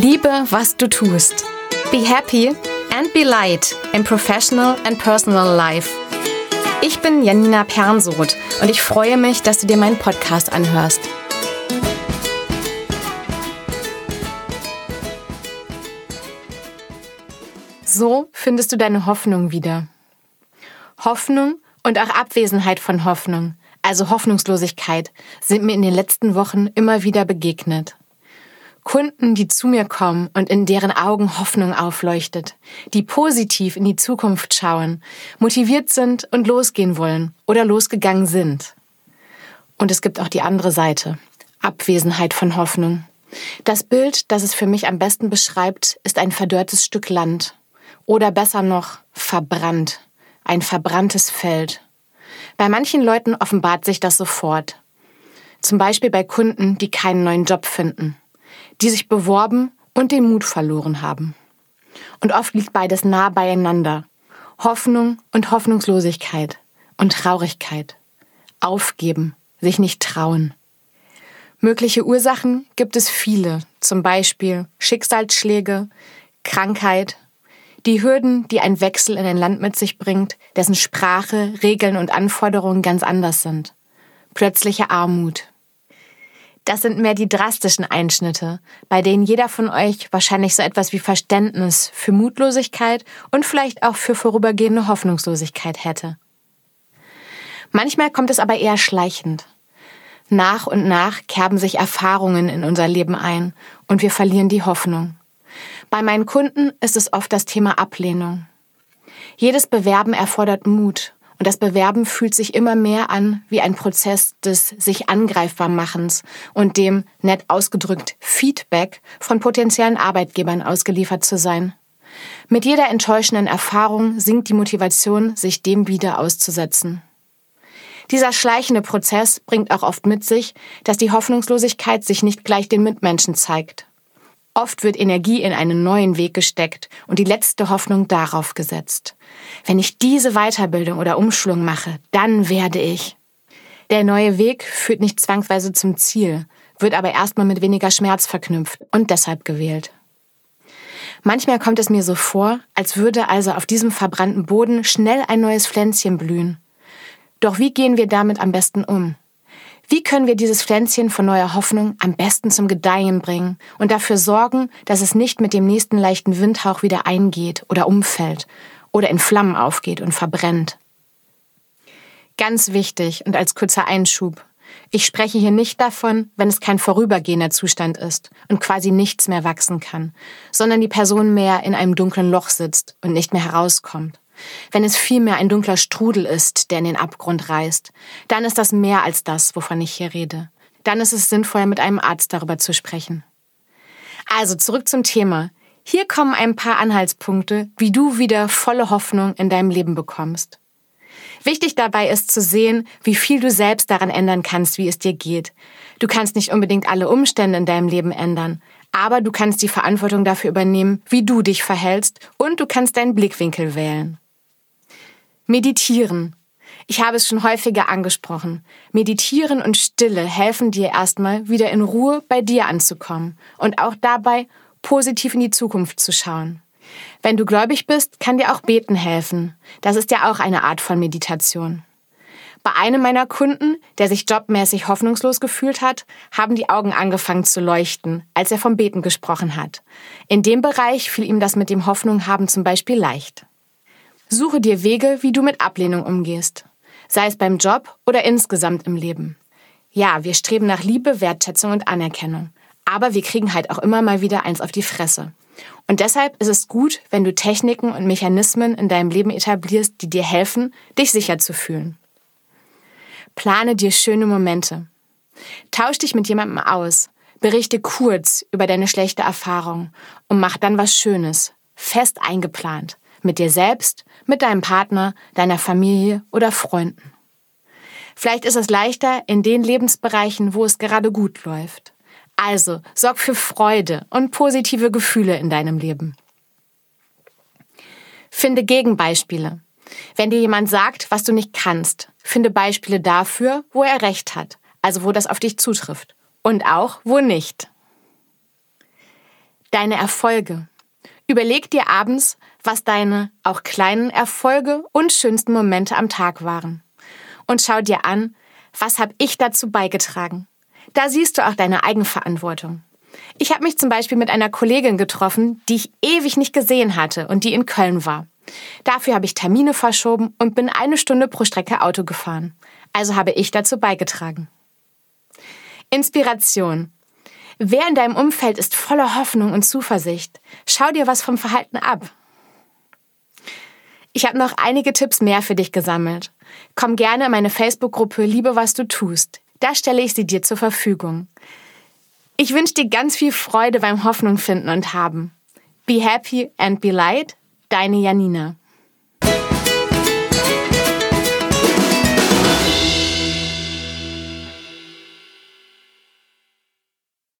Liebe, was du tust. Be happy and be light in professional and personal life. Ich bin Janina Pernsoth und ich freue mich, dass du dir meinen Podcast anhörst. So findest du deine Hoffnung wieder. Hoffnung und auch Abwesenheit von Hoffnung, also Hoffnungslosigkeit, sind mir in den letzten Wochen immer wieder begegnet. Kunden, die zu mir kommen und in deren Augen Hoffnung aufleuchtet, die positiv in die Zukunft schauen, motiviert sind und losgehen wollen oder losgegangen sind. Und es gibt auch die andere Seite, Abwesenheit von Hoffnung. Das Bild, das es für mich am besten beschreibt, ist ein verdörrtes Stück Land oder besser noch verbrannt, ein verbranntes Feld. Bei manchen Leuten offenbart sich das sofort. Zum Beispiel bei Kunden, die keinen neuen Job finden die sich beworben und den Mut verloren haben. Und oft liegt beides nah beieinander. Hoffnung und Hoffnungslosigkeit und Traurigkeit. Aufgeben, sich nicht trauen. Mögliche Ursachen gibt es viele, zum Beispiel Schicksalsschläge, Krankheit, die Hürden, die ein Wechsel in ein Land mit sich bringt, dessen Sprache, Regeln und Anforderungen ganz anders sind. Plötzliche Armut, das sind mehr die drastischen Einschnitte, bei denen jeder von euch wahrscheinlich so etwas wie Verständnis für Mutlosigkeit und vielleicht auch für vorübergehende Hoffnungslosigkeit hätte. Manchmal kommt es aber eher schleichend. Nach und nach kerben sich Erfahrungen in unser Leben ein und wir verlieren die Hoffnung. Bei meinen Kunden ist es oft das Thema Ablehnung. Jedes Bewerben erfordert Mut und das Bewerben fühlt sich immer mehr an wie ein Prozess des sich angreifbar machens und dem, nett ausgedrückt, Feedback von potenziellen Arbeitgebern ausgeliefert zu sein. Mit jeder enttäuschenden Erfahrung sinkt die Motivation, sich dem wieder auszusetzen. Dieser schleichende Prozess bringt auch oft mit sich, dass die Hoffnungslosigkeit sich nicht gleich den Mitmenschen zeigt. Oft wird Energie in einen neuen Weg gesteckt und die letzte Hoffnung darauf gesetzt. Wenn ich diese Weiterbildung oder Umschulung mache, dann werde ich. Der neue Weg führt nicht zwangsweise zum Ziel, wird aber erstmal mit weniger Schmerz verknüpft und deshalb gewählt. Manchmal kommt es mir so vor, als würde also auf diesem verbrannten Boden schnell ein neues Pflänzchen blühen. Doch wie gehen wir damit am besten um? Wie können wir dieses Pflänzchen von neuer Hoffnung am besten zum Gedeihen bringen und dafür sorgen, dass es nicht mit dem nächsten leichten Windhauch wieder eingeht oder umfällt oder in Flammen aufgeht und verbrennt? Ganz wichtig und als kurzer Einschub. Ich spreche hier nicht davon, wenn es kein vorübergehender Zustand ist und quasi nichts mehr wachsen kann, sondern die Person mehr in einem dunklen Loch sitzt und nicht mehr herauskommt. Wenn es vielmehr ein dunkler Strudel ist, der in den Abgrund reißt, dann ist das mehr als das, wovon ich hier rede. Dann ist es sinnvoll, mit einem Arzt darüber zu sprechen. Also zurück zum Thema. Hier kommen ein paar Anhaltspunkte, wie du wieder volle Hoffnung in deinem Leben bekommst. Wichtig dabei ist zu sehen, wie viel du selbst daran ändern kannst, wie es dir geht. Du kannst nicht unbedingt alle Umstände in deinem Leben ändern, aber du kannst die Verantwortung dafür übernehmen, wie du dich verhältst und du kannst deinen Blickwinkel wählen. Meditieren. Ich habe es schon häufiger angesprochen. Meditieren und Stille helfen dir erstmal wieder in Ruhe bei dir anzukommen und auch dabei positiv in die Zukunft zu schauen. Wenn du gläubig bist, kann dir auch Beten helfen. Das ist ja auch eine Art von Meditation. Bei einem meiner Kunden, der sich jobmäßig hoffnungslos gefühlt hat, haben die Augen angefangen zu leuchten, als er vom Beten gesprochen hat. In dem Bereich fiel ihm das mit dem Hoffnung haben zum Beispiel leicht. Suche dir Wege, wie du mit Ablehnung umgehst. Sei es beim Job oder insgesamt im Leben. Ja, wir streben nach Liebe, Wertschätzung und Anerkennung. Aber wir kriegen halt auch immer mal wieder eins auf die Fresse. Und deshalb ist es gut, wenn du Techniken und Mechanismen in deinem Leben etablierst, die dir helfen, dich sicher zu fühlen. Plane dir schöne Momente. Tausch dich mit jemandem aus. Berichte kurz über deine schlechte Erfahrung und mach dann was Schönes, fest eingeplant mit dir selbst, mit deinem Partner, deiner Familie oder Freunden. Vielleicht ist es leichter in den Lebensbereichen, wo es gerade gut läuft. Also sorg für Freude und positive Gefühle in deinem Leben. Finde Gegenbeispiele. Wenn dir jemand sagt, was du nicht kannst, finde Beispiele dafür, wo er recht hat, also wo das auf dich zutrifft. Und auch, wo nicht. deine Erfolge. Überleg dir abends, was deine auch kleinen Erfolge und schönsten Momente am Tag waren. Und schau dir an, was habe ich dazu beigetragen. Da siehst du auch deine Eigenverantwortung. Ich habe mich zum Beispiel mit einer Kollegin getroffen, die ich ewig nicht gesehen hatte und die in Köln war. Dafür habe ich Termine verschoben und bin eine Stunde pro Strecke Auto gefahren. Also habe ich dazu beigetragen. Inspiration. Wer in deinem Umfeld ist voller Hoffnung und Zuversicht? Schau dir was vom Verhalten ab. Ich habe noch einige Tipps mehr für dich gesammelt. Komm gerne in meine Facebook-Gruppe Liebe, was du tust. Da stelle ich sie dir zur Verfügung. Ich wünsche dir ganz viel Freude beim Hoffnung finden und haben. Be happy and be light, deine Janina.